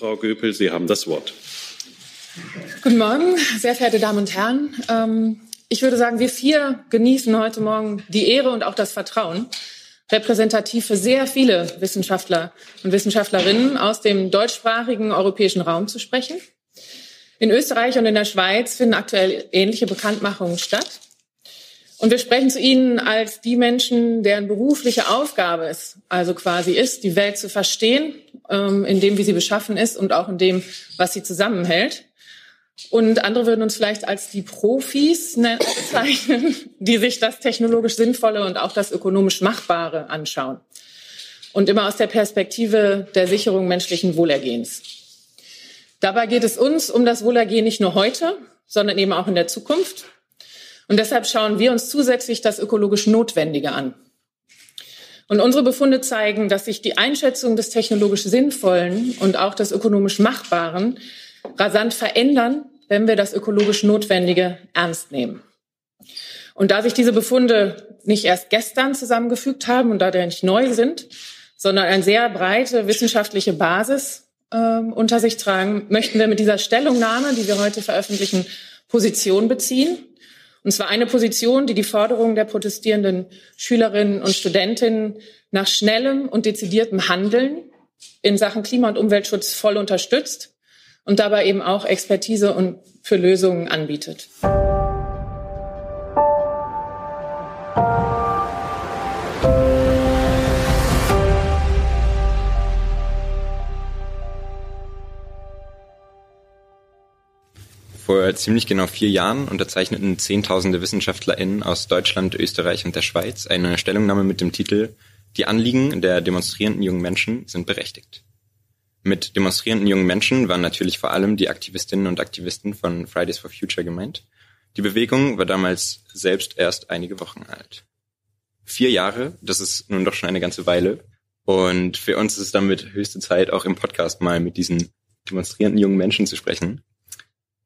Frau Göpel, Sie haben das Wort. Guten Morgen, sehr verehrte Damen und Herren. Ähm, ich würde sagen, wir vier genießen heute Morgen die Ehre und auch das Vertrauen, repräsentativ für sehr viele Wissenschaftler und Wissenschaftlerinnen aus dem deutschsprachigen europäischen Raum zu sprechen. In Österreich und in der Schweiz finden aktuell ähnliche Bekanntmachungen statt. Und wir sprechen zu Ihnen als die Menschen, deren berufliche Aufgabe es also quasi ist, die Welt zu verstehen, ähm, in dem, wie sie beschaffen ist und auch in dem, was sie zusammenhält. Und andere würden uns vielleicht als die Profis ne, bezeichnen, die sich das technologisch Sinnvolle und auch das ökonomisch Machbare anschauen. Und immer aus der Perspektive der Sicherung menschlichen Wohlergehens. Dabei geht es uns um das Wohlergehen nicht nur heute, sondern eben auch in der Zukunft. Und deshalb schauen wir uns zusätzlich das ökologisch Notwendige an. Und unsere Befunde zeigen, dass sich die Einschätzung des technologisch Sinnvollen und auch des ökonomisch Machbaren rasant verändern, wenn wir das ökologisch Notwendige ernst nehmen. Und da sich diese Befunde nicht erst gestern zusammengefügt haben und da die nicht neu sind, sondern eine sehr breite wissenschaftliche Basis äh, unter sich tragen, möchten wir mit dieser Stellungnahme, die wir heute veröffentlichen, Position beziehen. Und zwar eine Position, die die Forderungen der protestierenden Schülerinnen und Studentinnen nach schnellem und dezidiertem Handeln in Sachen Klima- und Umweltschutz voll unterstützt und dabei eben auch Expertise und für Lösungen anbietet. Vor ziemlich genau vier Jahren unterzeichneten Zehntausende WissenschaftlerInnen aus Deutschland, Österreich und der Schweiz eine Stellungnahme mit dem Titel Die Anliegen der demonstrierenden jungen Menschen sind berechtigt. Mit demonstrierenden jungen Menschen waren natürlich vor allem die Aktivistinnen und Aktivisten von Fridays for Future gemeint. Die Bewegung war damals selbst erst einige Wochen alt. Vier Jahre, das ist nun doch schon eine ganze Weile. Und für uns ist es damit höchste Zeit, auch im Podcast mal mit diesen demonstrierenden jungen Menschen zu sprechen.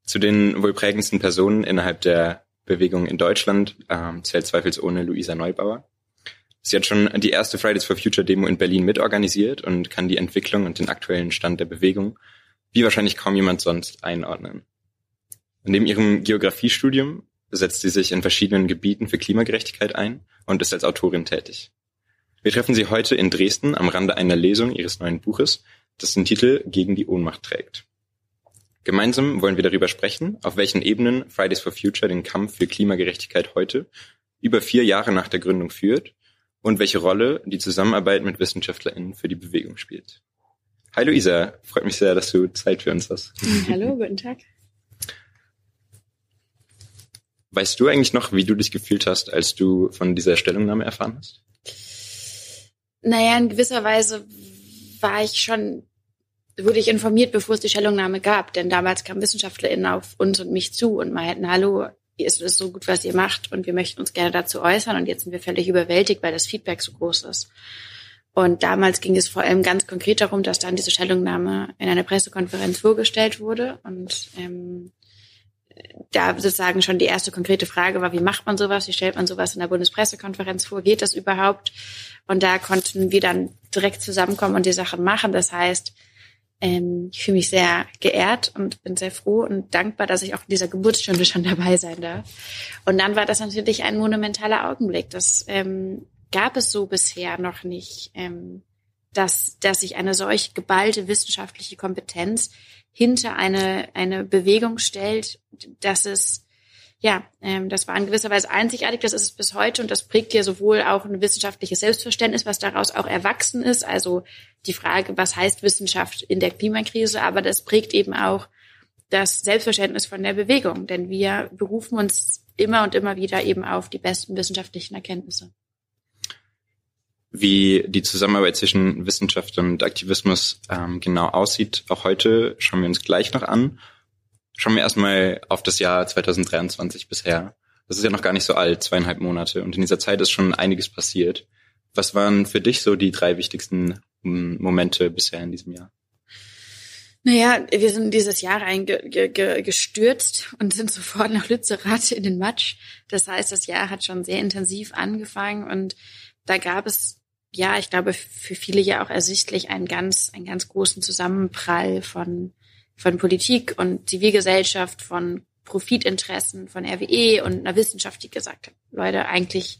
Zu den wohl prägendsten Personen innerhalb der Bewegung in Deutschland ähm, zählt zweifelsohne Luisa Neubauer. Sie hat schon die erste Fridays for Future Demo in Berlin mitorganisiert und kann die Entwicklung und den aktuellen Stand der Bewegung wie wahrscheinlich kaum jemand sonst einordnen. Neben ihrem Geografiestudium setzt sie sich in verschiedenen Gebieten für Klimagerechtigkeit ein und ist als Autorin tätig. Wir treffen sie heute in Dresden am Rande einer Lesung ihres neuen Buches, das den Titel Gegen die Ohnmacht trägt. Gemeinsam wollen wir darüber sprechen, auf welchen Ebenen Fridays for Future den Kampf für Klimagerechtigkeit heute, über vier Jahre nach der Gründung führt und welche Rolle die Zusammenarbeit mit WissenschaftlerInnen für die Bewegung spielt. Hi Luisa, freut mich sehr, dass du Zeit für uns hast. Hallo, guten Tag. Weißt du eigentlich noch, wie du dich gefühlt hast, als du von dieser Stellungnahme erfahren hast? Naja, in gewisser Weise war ich schon, wurde ich informiert, bevor es die Stellungnahme gab. Denn damals kamen WissenschaftlerInnen auf uns und mich zu und meinten, hallo, es ist so gut, was ihr macht und wir möchten uns gerne dazu äußern und jetzt sind wir völlig überwältigt, weil das Feedback so groß ist. Und damals ging es vor allem ganz konkret darum, dass dann diese Stellungnahme in einer Pressekonferenz vorgestellt wurde und ähm, da sozusagen schon die erste konkrete Frage war, wie macht man sowas? Wie stellt man sowas in der Bundespressekonferenz vor? Geht das überhaupt? Und da konnten wir dann direkt zusammenkommen und die Sachen machen. Das heißt, ähm, ich fühle mich sehr geehrt und bin sehr froh und dankbar, dass ich auch in dieser Geburtsstunde schon dabei sein darf. Und dann war das natürlich ein monumentaler Augenblick. Das ähm, gab es so bisher noch nicht, ähm, dass, dass sich eine solch geballte wissenschaftliche Kompetenz hinter eine, eine Bewegung stellt, dass es ja, ähm, das war in gewisser Weise einzigartig. Das ist es bis heute und das prägt ja sowohl auch ein wissenschaftliches Selbstverständnis, was daraus auch erwachsen ist. Also die Frage, was heißt Wissenschaft in der Klimakrise, aber das prägt eben auch das Selbstverständnis von der Bewegung, denn wir berufen uns immer und immer wieder eben auf die besten wissenschaftlichen Erkenntnisse. Wie die Zusammenarbeit zwischen Wissenschaft und Aktivismus ähm, genau aussieht, auch heute schauen wir uns gleich noch an. Schauen wir erstmal auf das Jahr 2023 bisher. Das ist ja noch gar nicht so alt, zweieinhalb Monate. Und in dieser Zeit ist schon einiges passiert. Was waren für dich so die drei wichtigsten hm, Momente bisher in diesem Jahr? Naja, wir sind dieses Jahr reingestürzt und sind sofort nach Lützerath in den Matsch. Das heißt, das Jahr hat schon sehr intensiv angefangen und da gab es ja, ich glaube, für viele ja auch ersichtlich einen ganz, einen ganz großen Zusammenprall von, von Politik und Zivilgesellschaft, von Profitinteressen, von RWE und einer Wissenschaft, die gesagt hat, Leute, eigentlich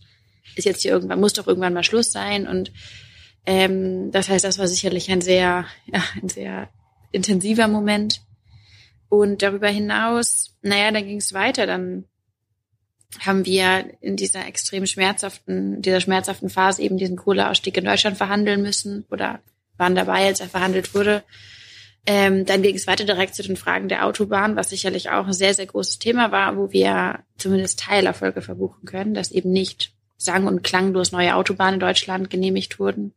ist jetzt hier irgendwann, muss doch irgendwann mal Schluss sein. Und ähm, das heißt, das war sicherlich ein sehr, ja, ein sehr intensiver Moment. Und darüber hinaus, naja, dann ging es weiter. Dann haben wir in dieser extrem schmerzhaften, dieser schmerzhaften Phase eben diesen Kohleausstieg in Deutschland verhandeln müssen oder waren dabei, als er verhandelt wurde. Ähm, dann ging es weiter direkt zu den Fragen der Autobahn, was sicherlich auch ein sehr, sehr großes Thema war, wo wir zumindest Teilerfolge verbuchen können, dass eben nicht sang- und klanglos neue Autobahnen in Deutschland genehmigt wurden.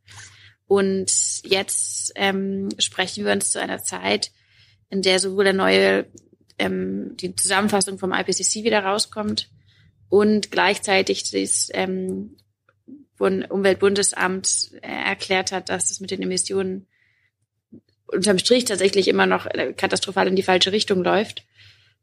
Und jetzt ähm, sprechen wir uns zu einer Zeit, in der sowohl der neue, ähm, die Zusammenfassung vom IPCC wieder rauskommt, und gleichzeitig das ähm, Umweltbundesamt äh, erklärt hat, dass es mit den Emissionen unterm Strich tatsächlich immer noch äh, katastrophal in die falsche Richtung läuft.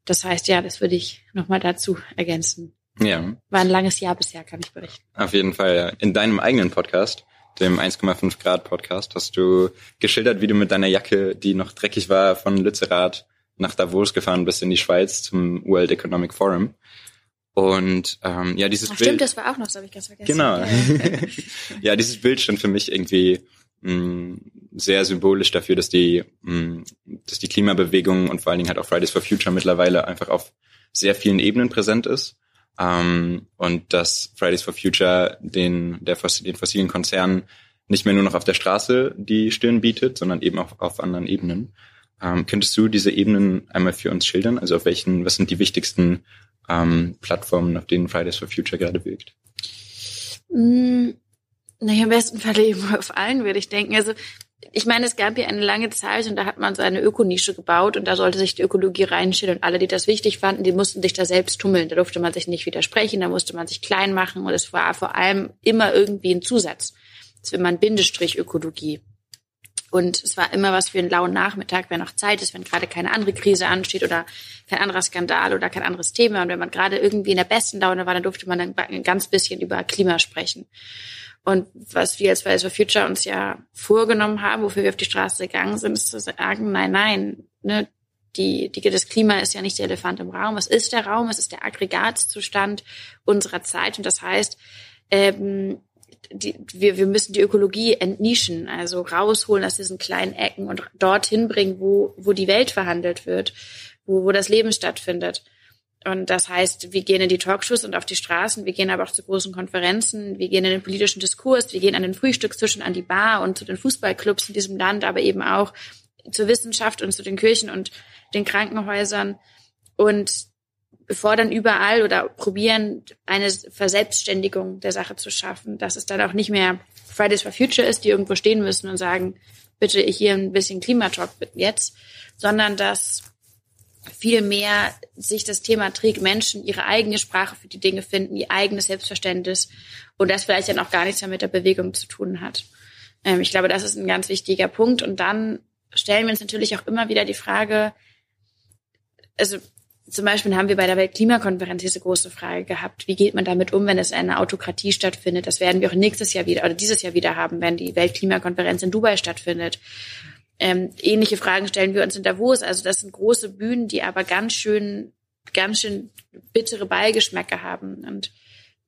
Das heißt, ja, das würde ich nochmal dazu ergänzen. Ja. War ein langes Jahr bisher, kann ich berichten. Auf jeden Fall. Ja. In deinem eigenen Podcast, dem 1,5 Grad Podcast, hast du geschildert, wie du mit deiner Jacke, die noch dreckig war, von Lützerath nach Davos gefahren bist in die Schweiz zum World Economic Forum. Und ähm, ja, dieses Ach, Bild. Stimmt, das war auch noch, das habe ich ganz vergessen. Genau. Ja, ja, dieses Bild stand für mich irgendwie mh, sehr symbolisch dafür, dass die, mh, dass die Klimabewegung und vor allen Dingen halt auch Fridays for Future mittlerweile einfach auf sehr vielen Ebenen präsent ist. Ähm, und dass Fridays for Future den, der, den fossilen Konzernen nicht mehr nur noch auf der Straße die Stirn bietet, sondern eben auch auf anderen Ebenen. Ähm, könntest du diese Ebenen einmal für uns schildern? Also auf welchen, was sind die wichtigsten ähm, Plattformen, auf denen Fridays for Future gerade wirkt? Mm, naja, im besten Fall eben auf allen, würde ich denken. Also ich meine, es gab ja eine lange Zeit und da hat man so eine Ökonische gebaut und da sollte sich die Ökologie reinstellen und alle, die das wichtig fanden, die mussten sich da selbst tummeln. Da durfte man sich nicht widersprechen, da musste man sich klein machen und es war vor allem immer irgendwie ein Zusatz. Das wäre man Bindestrich Ökologie. Und es war immer was für einen lauen Nachmittag, wenn noch Zeit ist, wenn gerade keine andere Krise ansteht oder kein anderer Skandal oder kein anderes Thema. Und wenn man gerade irgendwie in der besten Laune war, dann durfte man dann ein ganz bisschen über Klima sprechen. Und was wir als Fridays for Future uns ja vorgenommen haben, wofür wir auf die Straße gegangen sind, ist zu sagen, nein, nein, ne, die, die, das Klima ist ja nicht der Elefant im Raum. Es ist der Raum, es ist der Aggregatzustand unserer Zeit. Und das heißt, ähm, die, wir, wir müssen die Ökologie entnischen, also rausholen aus diesen kleinen Ecken und dorthin bringen, wo, wo die Welt verhandelt wird, wo, wo das Leben stattfindet. Und das heißt, wir gehen in die Talkshows und auf die Straßen, wir gehen aber auch zu großen Konferenzen, wir gehen in den politischen Diskurs, wir gehen an den Frühstückstischen, an die Bar und zu den Fußballclubs in diesem Land, aber eben auch zur Wissenschaft und zu den Kirchen und den Krankenhäusern. Und fordern überall oder probieren eine Verselbstständigung der Sache zu schaffen, dass es dann auch nicht mehr Fridays for Future ist, die irgendwo stehen müssen und sagen, bitte hier ein bisschen Klimatalk jetzt, sondern dass viel mehr sich das Thema trägt, Menschen ihre eigene Sprache für die Dinge finden, ihr eigenes Selbstverständnis und das vielleicht dann auch gar nichts mehr mit der Bewegung zu tun hat. Ähm, ich glaube, das ist ein ganz wichtiger Punkt. Und dann stellen wir uns natürlich auch immer wieder die Frage, also zum Beispiel haben wir bei der Weltklimakonferenz diese große Frage gehabt, wie geht man damit um, wenn es eine Autokratie stattfindet? Das werden wir auch nächstes Jahr wieder oder dieses Jahr wieder haben, wenn die Weltklimakonferenz in Dubai stattfindet. Ähm, ähnliche Fragen stellen wir uns in Davos. Also das sind große Bühnen, die aber ganz schön, ganz schön bittere Beigeschmäcke haben. Und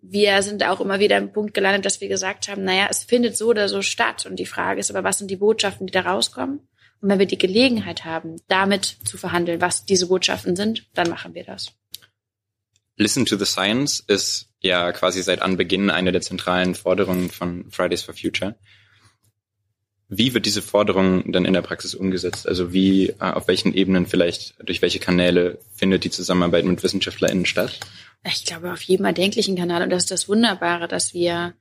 wir sind auch immer wieder im Punkt gelandet, dass wir gesagt haben, naja, es findet so oder so statt. Und die Frage ist aber, was sind die Botschaften, die da rauskommen? Und wenn wir die Gelegenheit haben, damit zu verhandeln, was diese Botschaften sind, dann machen wir das. Listen to the Science ist ja quasi seit Anbeginn eine der zentralen Forderungen von Fridays for Future. Wie wird diese Forderung dann in der Praxis umgesetzt? Also wie, äh, auf welchen Ebenen vielleicht, durch welche Kanäle findet die Zusammenarbeit mit WissenschaftlerInnen statt? Ich glaube, auf jedem erdenklichen Kanal. Und das ist das Wunderbare, dass wir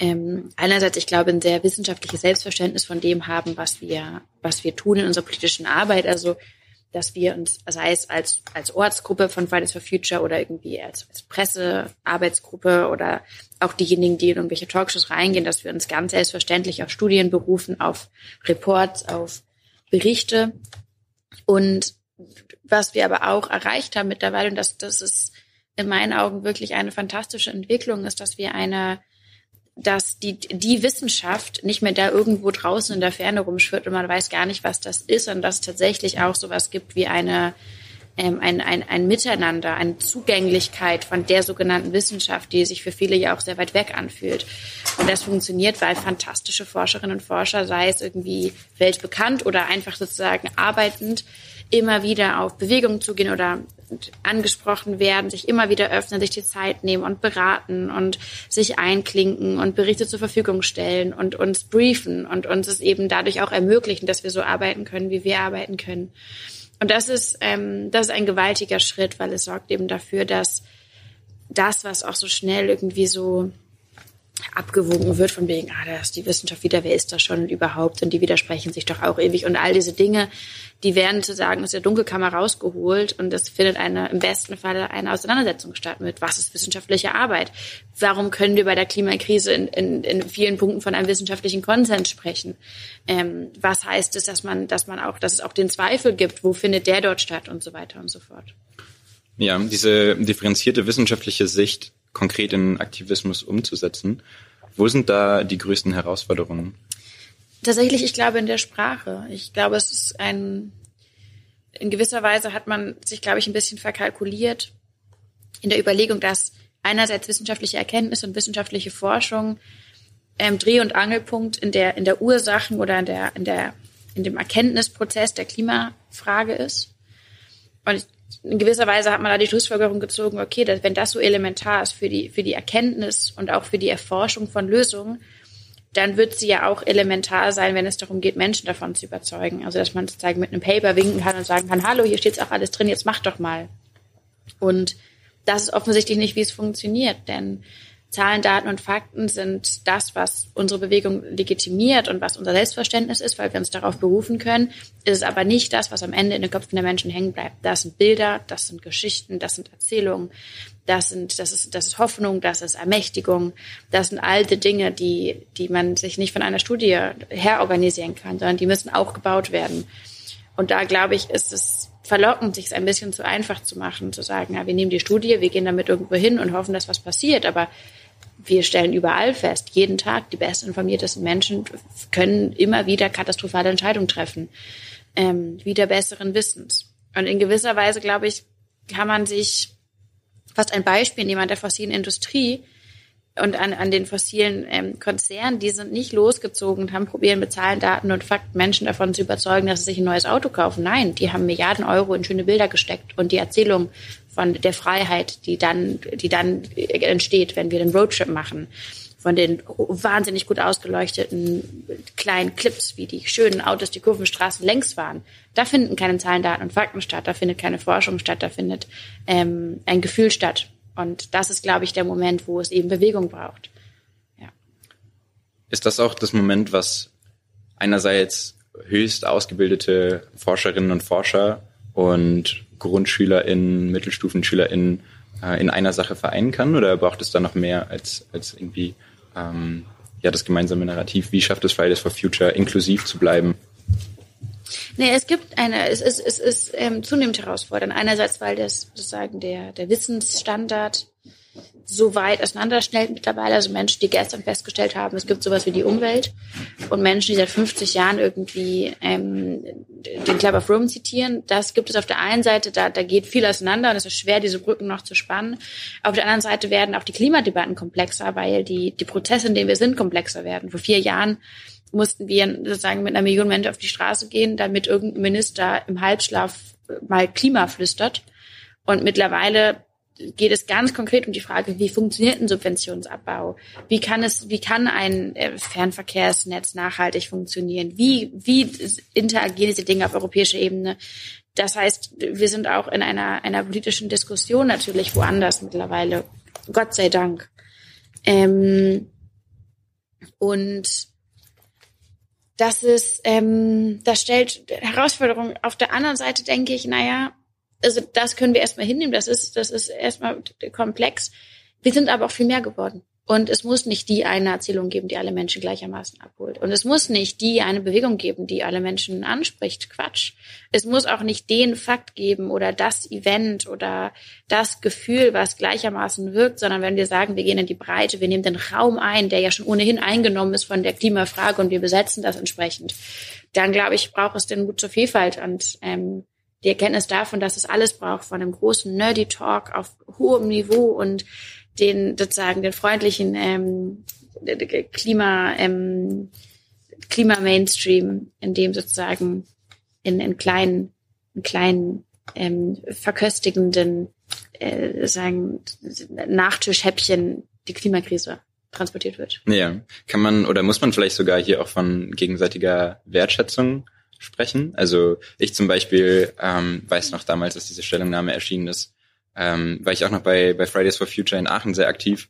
ähm, einerseits, ich glaube, ein sehr wissenschaftliches Selbstverständnis von dem haben, was wir, was wir tun in unserer politischen Arbeit. Also, dass wir uns, sei es als, als Ortsgruppe von Fridays for Future oder irgendwie als, als Pressearbeitsgruppe oder auch diejenigen, die in irgendwelche Talkshows reingehen, dass wir uns ganz selbstverständlich auf Studien berufen, auf Reports, auf Berichte. Und was wir aber auch erreicht haben mittlerweile, und das, das ist in meinen Augen wirklich eine fantastische Entwicklung, ist, dass wir eine dass die, die Wissenschaft nicht mehr da irgendwo draußen in der Ferne rumschwirrt und man weiß gar nicht, was das ist und dass es tatsächlich auch sowas gibt wie eine, ähm, ein, ein, ein Miteinander, eine Zugänglichkeit von der sogenannten Wissenschaft, die sich für viele ja auch sehr weit weg anfühlt. Und das funktioniert, weil fantastische Forscherinnen und Forscher, sei es irgendwie weltbekannt oder einfach sozusagen arbeitend, immer wieder auf Bewegung zugehen oder angesprochen werden, sich immer wieder öffnen, sich die Zeit nehmen und beraten und sich einklinken und Berichte zur Verfügung stellen und uns briefen und uns es eben dadurch auch ermöglichen, dass wir so arbeiten können, wie wir arbeiten können. Und das ist, ähm, das ist ein gewaltiger Schritt, weil es sorgt eben dafür, dass das, was auch so schnell irgendwie so abgewogen wird von wegen, ah, da ist die Wissenschaft wieder, wer ist das schon überhaupt und die widersprechen sich doch auch ewig und all diese Dinge, die werden zu sagen aus der Dunkelkammer rausgeholt und es findet eine, im besten Fall eine Auseinandersetzung statt mit, was ist wissenschaftliche Arbeit? Warum können wir bei der Klimakrise in, in, in vielen Punkten von einem wissenschaftlichen Konsens sprechen? Ähm, was heißt es, dass man, dass man auch, dass es auch den Zweifel gibt, wo findet der dort statt und so weiter und so fort? Ja, diese differenzierte wissenschaftliche Sicht konkret in Aktivismus umzusetzen. Wo sind da die größten Herausforderungen? Tatsächlich, ich glaube in der Sprache. Ich glaube, es ist ein, in gewisser Weise hat man sich, glaube ich, ein bisschen verkalkuliert in der Überlegung, dass einerseits wissenschaftliche Erkenntnis und wissenschaftliche Forschung ähm, Dreh- und Angelpunkt in der, in der Ursachen oder in der, in der, in dem Erkenntnisprozess der Klimafrage ist. Und ich in gewisser Weise hat man da die Schlussfolgerung gezogen, okay, dass, wenn das so elementar ist für die, für die Erkenntnis und auch für die Erforschung von Lösungen, dann wird sie ja auch elementar sein, wenn es darum geht, Menschen davon zu überzeugen. Also, dass man sozusagen mit einem Paper winken kann und sagen kann, hallo, hier steht auch alles drin, jetzt mach doch mal. Und das ist offensichtlich nicht, wie es funktioniert, denn Zahlen, Daten und Fakten sind das, was unsere Bewegung legitimiert und was unser Selbstverständnis ist, weil wir uns darauf berufen können. Ist es aber nicht das, was am Ende in den Köpfen der Menschen hängen bleibt. Das sind Bilder, das sind Geschichten, das sind Erzählungen, das sind, das ist, das ist Hoffnung, das ist Ermächtigung, das sind alte Dinge, die, die man sich nicht von einer Studie her organisieren kann, sondern die müssen auch gebaut werden. Und da glaube ich, ist es verlockend, sich es ein bisschen zu einfach zu machen, zu sagen, ja, wir nehmen die Studie, wir gehen damit irgendwo hin und hoffen, dass was passiert. Aber wir stellen überall fest, jeden Tag die bestinformiertesten Menschen können immer wieder katastrophale Entscheidungen treffen, ähm, wieder besseren Wissens. Und in gewisser Weise, glaube ich, kann man sich fast ein Beispiel nehmen an der fossilen Industrie, und an, an den fossilen ähm, Konzernen, die sind nicht losgezogen und haben probieren mit Zahlen, Daten und Fakten Menschen davon zu überzeugen, dass sie sich ein neues Auto kaufen. Nein, die haben Milliarden Euro in schöne Bilder gesteckt und die Erzählung von der Freiheit, die dann, die dann entsteht, wenn wir den Roadtrip machen, von den wahnsinnig gut ausgeleuchteten kleinen Clips, wie die schönen Autos die Kurvenstraßen längs fahren. Da finden keine Zahlen, Daten und Fakten statt, da findet keine Forschung statt, da findet ähm, ein Gefühl statt und das ist, glaube ich, der Moment, wo es eben Bewegung braucht. Ja. Ist das auch das Moment, was einerseits höchst ausgebildete Forscherinnen und Forscher und GrundschülerInnen, MittelstufenschülerInnen äh, in einer Sache vereinen kann? Oder braucht es da noch mehr als, als irgendwie ähm, ja, das gemeinsame Narrativ? Wie schafft es Fridays for Future, inklusiv zu bleiben? Nee, es gibt eine, es ist, es ist ähm, zunehmend herausfordernd. Einerseits, weil das sozusagen der, der Wissensstandard so weit auseinanderschnellt mittlerweile. Also Menschen, die gestern festgestellt haben, es gibt sowas wie die Umwelt und Menschen, die seit 50 Jahren irgendwie ähm, den Club of Rome zitieren. Das gibt es auf der einen Seite, da, da geht viel auseinander und es ist schwer, diese Brücken noch zu spannen. Auf der anderen Seite werden auch die Klimadebatten komplexer, weil die, die Prozesse, in denen wir sind, komplexer werden. Vor vier Jahren mussten wir sozusagen mit einer Million Menschen auf die Straße gehen, damit irgendein Minister im Halbschlaf mal Klima flüstert. Und mittlerweile geht es ganz konkret um die Frage, wie funktioniert ein Subventionsabbau? Wie kann es, wie kann ein äh, Fernverkehrsnetz nachhaltig funktionieren? Wie, wie interagieren diese Dinge auf europäischer Ebene? Das heißt, wir sind auch in einer, einer politischen Diskussion natürlich woanders mittlerweile. Gott sei Dank. Ähm, und das ist, ähm, das stellt Herausforderungen. Auf der anderen Seite denke ich, naja, also das können wir erstmal hinnehmen, das ist, das ist erstmal komplex. Wir sind aber auch viel mehr geworden. Und es muss nicht die eine Erzählung geben, die alle Menschen gleichermaßen abholt. Und es muss nicht die eine Bewegung geben, die alle Menschen anspricht. Quatsch. Es muss auch nicht den Fakt geben oder das Event oder das Gefühl, was gleichermaßen wirkt, sondern wenn wir sagen, wir gehen in die Breite, wir nehmen den Raum ein, der ja schon ohnehin eingenommen ist von der Klimafrage und wir besetzen das entsprechend, dann glaube ich, braucht es den Mut zur Vielfalt und ähm, die Erkenntnis davon, dass es alles braucht, von einem großen Nerdy Talk auf hohem Niveau und den sozusagen den freundlichen ähm, Klima ähm, Klima Mainstream, in dem sozusagen in, in kleinen in kleinen ähm, verköstigenden äh, sagen Nachtischhäppchen die Klimakrise transportiert wird. Ja, kann man oder muss man vielleicht sogar hier auch von gegenseitiger Wertschätzung sprechen? Also ich zum Beispiel ähm, weiß noch damals, dass diese Stellungnahme erschienen ist, ähm, war ich auch noch bei, bei Fridays for Future in Aachen sehr aktiv.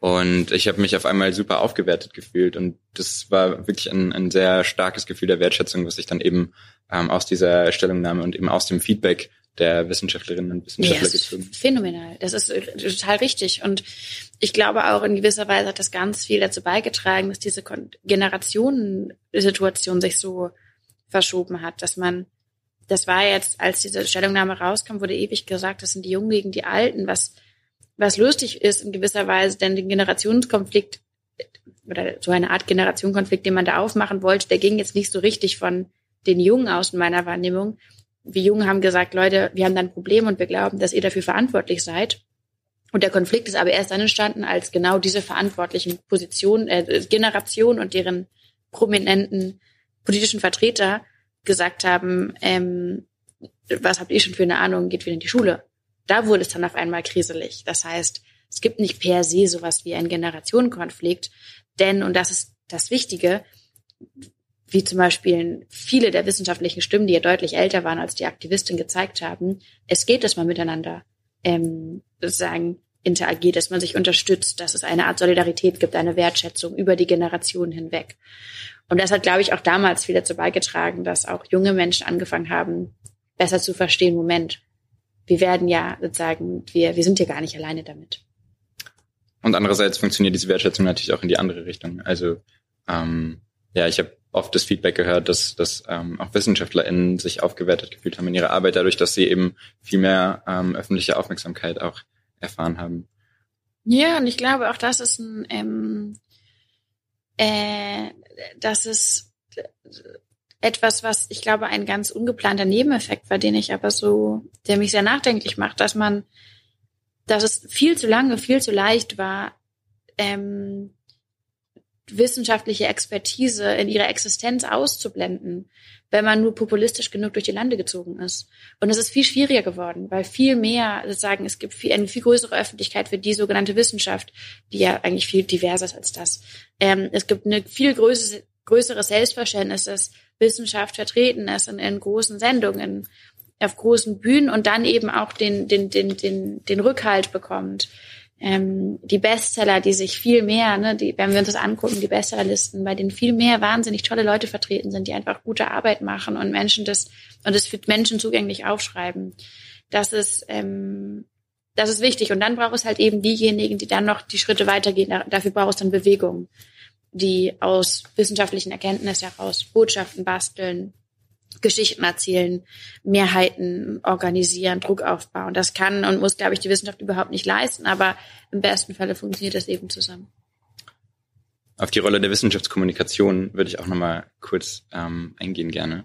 Und ich habe mich auf einmal super aufgewertet gefühlt. Und das war wirklich ein, ein sehr starkes Gefühl der Wertschätzung, was ich dann eben ähm, aus dieser Stellungnahme und eben aus dem Feedback der Wissenschaftlerinnen und Wissenschaftler ja, gezogen. Phänomenal. Das ist total richtig. Und ich glaube auch in gewisser Weise hat das ganz viel dazu beigetragen, dass diese Generationensituation sich so verschoben hat, dass man das war jetzt, als diese Stellungnahme rauskam, wurde ewig gesagt, das sind die Jungen gegen die Alten, was, was lustig ist in gewisser Weise, denn den Generationskonflikt oder so eine Art Generationenkonflikt, den man da aufmachen wollte, der ging jetzt nicht so richtig von den Jungen aus in meiner Wahrnehmung. Wir Jungen haben gesagt, Leute, wir haben da ein Problem und wir glauben, dass ihr dafür verantwortlich seid. Und der Konflikt ist aber erst dann entstanden, als genau diese verantwortlichen Positionen, äh, Generation und deren prominenten politischen Vertreter gesagt haben, ähm, was habt ihr schon für eine Ahnung, geht wieder in die Schule. Da wurde es dann auf einmal kriselig. Das heißt, es gibt nicht per se sowas wie einen Generationenkonflikt, denn, und das ist das Wichtige, wie zum Beispiel viele der wissenschaftlichen Stimmen, die ja deutlich älter waren als die Aktivistin gezeigt haben, es geht, dass man miteinander ähm, sozusagen interagiert, dass man sich unterstützt, dass es eine Art Solidarität gibt, eine Wertschätzung über die Generationen hinweg. Und das hat, glaube ich, auch damals viel dazu beigetragen, dass auch junge Menschen angefangen haben, besser zu verstehen, Moment, wir werden ja sozusagen, wir, wir sind ja gar nicht alleine damit. Und andererseits funktioniert diese Wertschätzung natürlich auch in die andere Richtung. Also ähm, ja, ich habe oft das Feedback gehört, dass, dass ähm, auch WissenschaftlerInnen sich aufgewertet gefühlt haben in ihrer Arbeit, dadurch, dass sie eben viel mehr ähm, öffentliche Aufmerksamkeit auch erfahren haben. Ja, und ich glaube auch, das ist ein ähm, äh, das ist etwas, was ich glaube ein ganz ungeplanter Nebeneffekt war, den ich aber so, der mich sehr nachdenklich macht, dass man, dass es viel zu lange, viel zu leicht war, ähm, wissenschaftliche Expertise in ihrer Existenz auszublenden, wenn man nur populistisch genug durch die Lande gezogen ist. Und es ist viel schwieriger geworden, weil viel mehr sozusagen, es gibt viel, eine viel größere Öffentlichkeit für die sogenannte Wissenschaft, die ja eigentlich viel diverser ist als das. Ähm, es gibt eine viel größere, größere Selbstverständnis, dass Wissenschaft vertreten ist in, in großen Sendungen, auf großen Bühnen und dann eben auch den, den, den, den, den Rückhalt bekommt ähm, die Bestseller, die sich viel mehr, ne, die, wenn wir uns das angucken, die Bestsellerlisten, bei denen viel mehr wahnsinnig tolle Leute vertreten sind, die einfach gute Arbeit machen und Menschen das und es für Menschen zugänglich aufschreiben. Das ist ähm, das ist wichtig. Und dann braucht es halt eben diejenigen, die dann noch die Schritte weitergehen. Dafür braucht es dann Bewegung, die aus wissenschaftlichen Erkenntnissen heraus Botschaften basteln, Geschichten erzählen, Mehrheiten organisieren, Druck aufbauen. Das kann und muss, glaube ich, die Wissenschaft überhaupt nicht leisten, aber im besten Falle funktioniert das eben zusammen. Auf die Rolle der Wissenschaftskommunikation würde ich auch nochmal kurz ähm, eingehen gerne.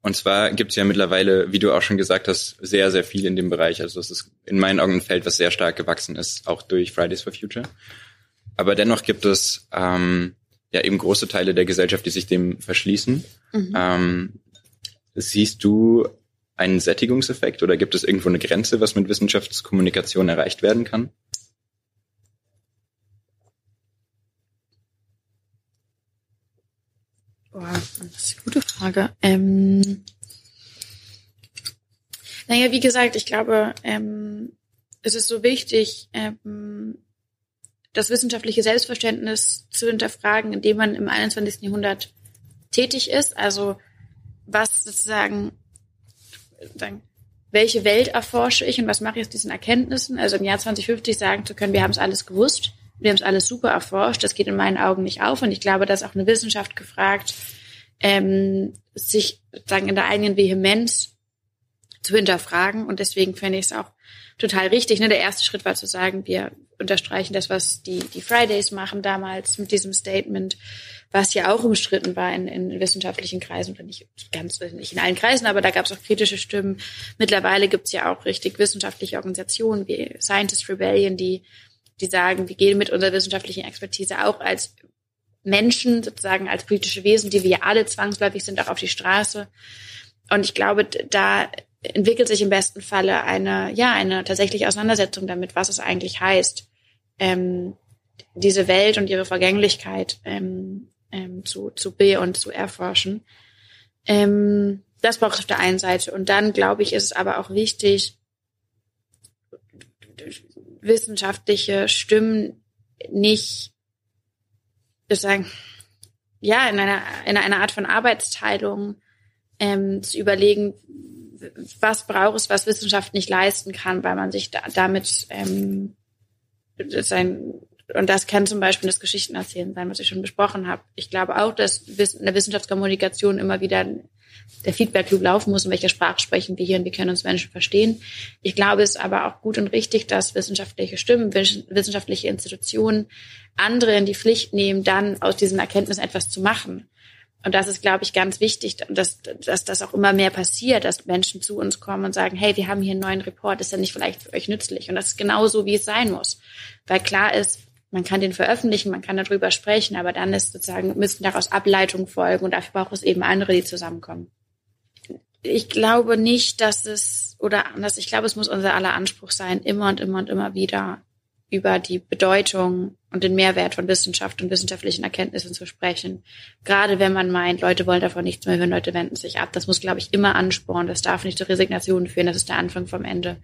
Und zwar gibt es ja mittlerweile, wie du auch schon gesagt hast, sehr, sehr viel in dem Bereich. Also es ist in meinen Augen ein Feld, was sehr stark gewachsen ist, auch durch Fridays for Future. Aber dennoch gibt es ähm, ja eben große Teile der Gesellschaft, die sich dem verschließen. Mhm. Ähm, siehst du einen Sättigungseffekt oder gibt es irgendwo eine Grenze, was mit Wissenschaftskommunikation erreicht werden kann? Boah, das ist eine gute Frage. Ähm, naja, wie gesagt, ich glaube, ähm, es ist so wichtig, ähm, das wissenschaftliche Selbstverständnis zu hinterfragen, indem man im 21. Jahrhundert tätig ist. Also was sozusagen, welche Welt erforsche ich und was mache ich aus diesen Erkenntnissen? Also im Jahr 2050 sagen zu können, wir haben es alles gewusst, wir haben es alles super erforscht, das geht in meinen Augen nicht auf. Und ich glaube, da ist auch eine Wissenschaft gefragt, ähm, sich sozusagen in der eigenen Vehemenz zu hinterfragen. Und deswegen fände ich es auch total richtig. Ne? Der erste Schritt war zu sagen, wir unterstreichen das, was die, die Fridays machen damals mit diesem Statement, was ja auch umstritten war in, in wissenschaftlichen Kreisen oder nicht ganz nicht in allen Kreisen, aber da gab es auch kritische Stimmen. Mittlerweile gibt es ja auch richtig wissenschaftliche Organisationen wie Scientist Rebellion, die die sagen, wir gehen mit unserer wissenschaftlichen Expertise auch als Menschen, sozusagen als politische Wesen, die wir alle zwangsläufig sind, auch auf die Straße. Und ich glaube, da entwickelt sich im besten Falle eine, ja, eine tatsächliche Auseinandersetzung damit, was es eigentlich heißt, ähm, diese Welt und ihre Vergänglichkeit ähm, ähm, zu, zu be- und zu erforschen. Ähm, das braucht es auf der einen Seite. Und dann, glaube ich, ist es aber auch wichtig, wissenschaftliche Stimmen nicht sozusagen ja in einer in einer Art von Arbeitsteilung ähm, zu überlegen, was braucht es, was Wissenschaft nicht leisten kann, weil man sich da, damit ähm, sein und das kann zum Beispiel das Geschichtenerzählen sein, was ich schon besprochen habe. Ich glaube auch, dass in der Wissenschaftskommunikation immer wieder der Feedback Loop laufen muss, in welcher Sprache sprechen wir hier und wie können uns Menschen verstehen. Ich glaube, es ist aber auch gut und richtig, dass wissenschaftliche Stimmen, wissenschaftliche Institutionen andere in die Pflicht nehmen, dann aus diesen Erkenntnissen etwas zu machen. Und das ist, glaube ich, ganz wichtig, dass, dass das auch immer mehr passiert, dass Menschen zu uns kommen und sagen, hey, wir haben hier einen neuen Report, ist ja nicht vielleicht für euch nützlich? Und das ist genauso, wie es sein muss. Weil klar ist, man kann den veröffentlichen, man kann darüber sprechen, aber dann ist sozusagen, müssen daraus Ableitungen folgen und dafür braucht es eben andere, die zusammenkommen. Ich glaube nicht, dass es, oder anders, ich glaube, es muss unser aller Anspruch sein, immer und immer und immer wieder über die Bedeutung und den Mehrwert von Wissenschaft und wissenschaftlichen Erkenntnissen zu sprechen. Gerade wenn man meint, Leute wollen davon nichts mehr hören, Leute wenden sich ab. Das muss, glaube ich, immer anspornen. Das darf nicht zur Resignation führen. Das ist der Anfang vom Ende.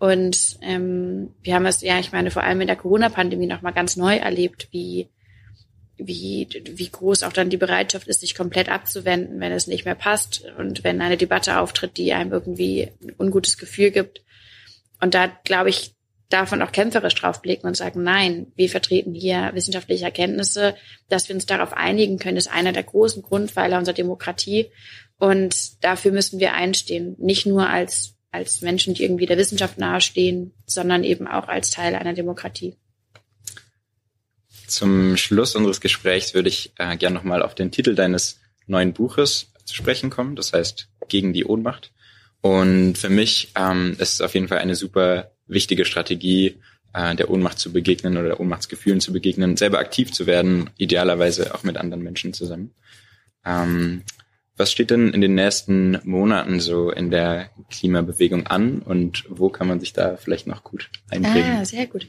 Und ähm, wir haben es, ja, ich meine, vor allem in der Corona-Pandemie nochmal ganz neu erlebt, wie, wie, wie groß auch dann die Bereitschaft ist, sich komplett abzuwenden, wenn es nicht mehr passt und wenn eine Debatte auftritt, die einem irgendwie ein ungutes Gefühl gibt. Und da, glaube ich, darf man auch kämpferisch drauf blicken und sagen, nein, wir vertreten hier wissenschaftliche Erkenntnisse, dass wir uns darauf einigen können, ist einer der großen Grundpfeiler unserer Demokratie. Und dafür müssen wir einstehen, nicht nur als als Menschen, die irgendwie der Wissenschaft nahestehen, sondern eben auch als Teil einer Demokratie. Zum Schluss unseres Gesprächs würde ich äh, gerne nochmal auf den Titel deines neuen Buches zu sprechen kommen, das heißt Gegen die Ohnmacht. Und für mich ähm, ist es auf jeden Fall eine super wichtige Strategie, äh, der Ohnmacht zu begegnen oder Ohnmachtsgefühlen zu begegnen, selber aktiv zu werden, idealerweise auch mit anderen Menschen zusammen. Ähm, was steht denn in den nächsten Monaten so in der Klimabewegung an und wo kann man sich da vielleicht noch gut einbringen? Ah, sehr gut.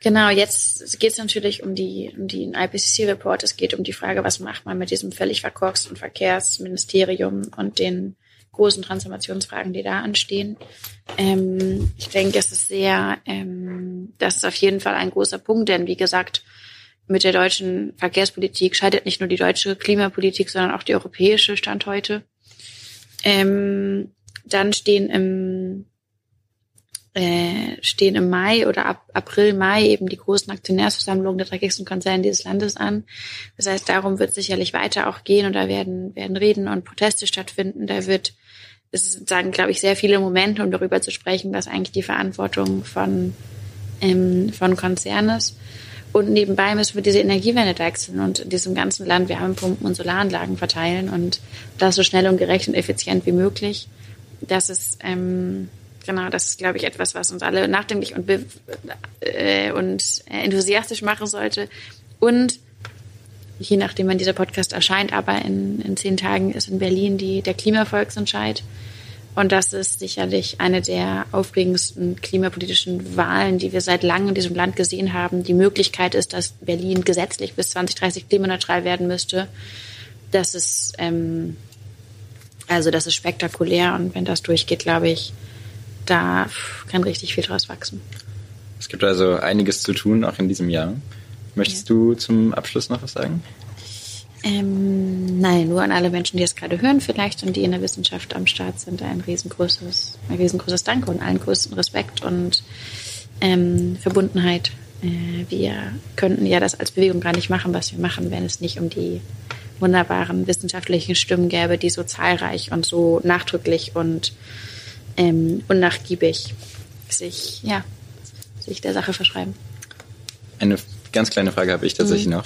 Genau, jetzt geht es natürlich um die um den IPCC-Report. Es geht um die Frage, was macht man mit diesem völlig verkorksten Verkehrsministerium und den großen Transformationsfragen, die da anstehen. Ähm, ich denke, es ist sehr, ähm, das ist auf jeden Fall ein großer Punkt, denn wie gesagt, mit der deutschen Verkehrspolitik scheidet nicht nur die deutsche Klimapolitik, sondern auch die europäische Stand heute. Ähm, dann stehen im äh, stehen im Mai oder ab April, Mai eben die großen Aktionärsversammlungen der dreckigsten Konzerne dieses Landes an. Das heißt, darum wird sicherlich weiter auch gehen und da werden, werden Reden und Proteste stattfinden. Da wird, es sagen, glaube ich, sehr viele Momente, um darüber zu sprechen, was eigentlich die Verantwortung von, ähm, von Konzernen ist. Und nebenbei müssen wir diese Energiewende wechseln und in diesem ganzen Land Wärmepumpen und Solaranlagen verteilen und das so schnell und gerecht und effizient wie möglich. Das ist, ähm, genau, das ist, glaube ich, etwas, was uns alle nachdenklich und, äh, und enthusiastisch machen sollte. Und je nachdem, wann dieser Podcast erscheint, aber in, in zehn Tagen ist in Berlin die, der Klimavolksentscheid. Und das ist sicherlich eine der aufregendsten klimapolitischen Wahlen, die wir seit langem in diesem Land gesehen haben. Die Möglichkeit ist, dass Berlin gesetzlich bis 2030 klimaneutral werden müsste. Das ist, ähm, also das ist spektakulär. Und wenn das durchgeht, glaube ich, da kann richtig viel draus wachsen. Es gibt also einiges zu tun, auch in diesem Jahr. Möchtest ja. du zum Abschluss noch was sagen? Ähm, nein, nur an alle Menschen, die es gerade hören vielleicht und die in der Wissenschaft am Start sind, ein riesengroßes, ein riesengroßes Danke und allen größten Respekt und ähm, Verbundenheit äh, wir könnten ja das als Bewegung gar nicht machen, was wir machen, wenn es nicht um die wunderbaren wissenschaftlichen Stimmen gäbe, die so zahlreich und so nachdrücklich und ähm, unnachgiebig sich, ja, sich der Sache verschreiben. Eine ganz kleine Frage habe ich tatsächlich mhm. noch.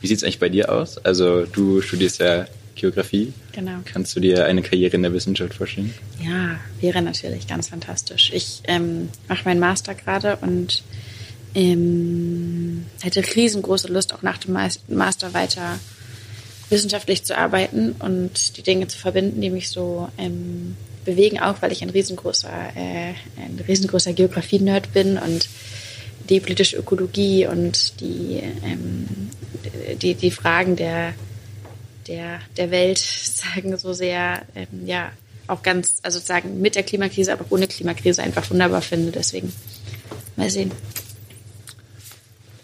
Wie sieht es eigentlich bei dir aus? Also du studierst ja Geografie. Genau. Kannst du dir eine Karriere in der Wissenschaft vorstellen? Ja, wäre natürlich ganz fantastisch. Ich ähm, mache meinen Master gerade und ähm, hätte riesengroße Lust, auch nach dem Master weiter wissenschaftlich zu arbeiten und die Dinge zu verbinden, die mich so ähm, bewegen, auch weil ich ein riesengroßer, äh, ein riesengroßer Geografie-Nerd bin und die politische Ökologie und die, ähm, die, die Fragen der, der, der Welt sagen so sehr, ähm, ja, auch ganz, also sagen mit der Klimakrise, aber ohne Klimakrise einfach wunderbar finde. Deswegen mal sehen.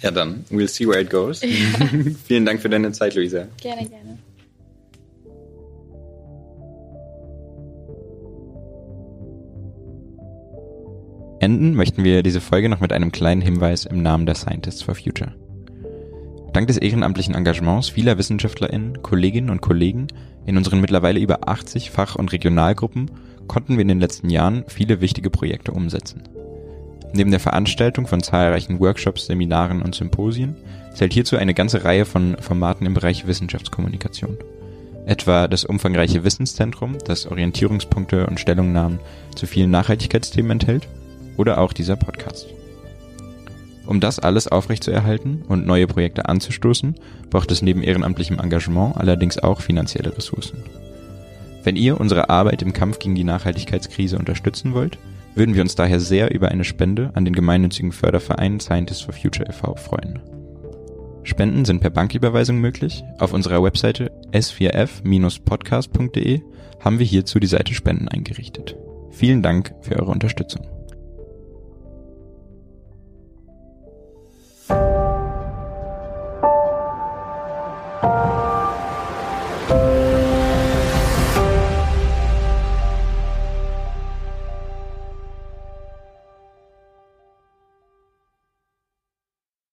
Ja, dann, we'll see where it goes. Ja. Vielen Dank für deine Zeit, Luisa. Gerne, gerne. Enden möchten wir diese Folge noch mit einem kleinen Hinweis im Namen der Scientists for Future. Dank des ehrenamtlichen Engagements vieler WissenschaftlerInnen, Kolleginnen und Kollegen in unseren mittlerweile über 80 Fach- und Regionalgruppen konnten wir in den letzten Jahren viele wichtige Projekte umsetzen. Neben der Veranstaltung von zahlreichen Workshops, Seminaren und Symposien zählt hierzu eine ganze Reihe von Formaten im Bereich Wissenschaftskommunikation. Etwa das umfangreiche Wissenszentrum, das Orientierungspunkte und Stellungnahmen zu vielen Nachhaltigkeitsthemen enthält, oder auch dieser Podcast. Um das alles aufrechtzuerhalten und neue Projekte anzustoßen, braucht es neben ehrenamtlichem Engagement allerdings auch finanzielle Ressourcen. Wenn ihr unsere Arbeit im Kampf gegen die Nachhaltigkeitskrise unterstützen wollt, würden wir uns daher sehr über eine Spende an den gemeinnützigen Förderverein Scientists for Future e.V. freuen. Spenden sind per Banküberweisung möglich. Auf unserer Webseite s4f-podcast.de haben wir hierzu die Seite Spenden eingerichtet. Vielen Dank für eure Unterstützung.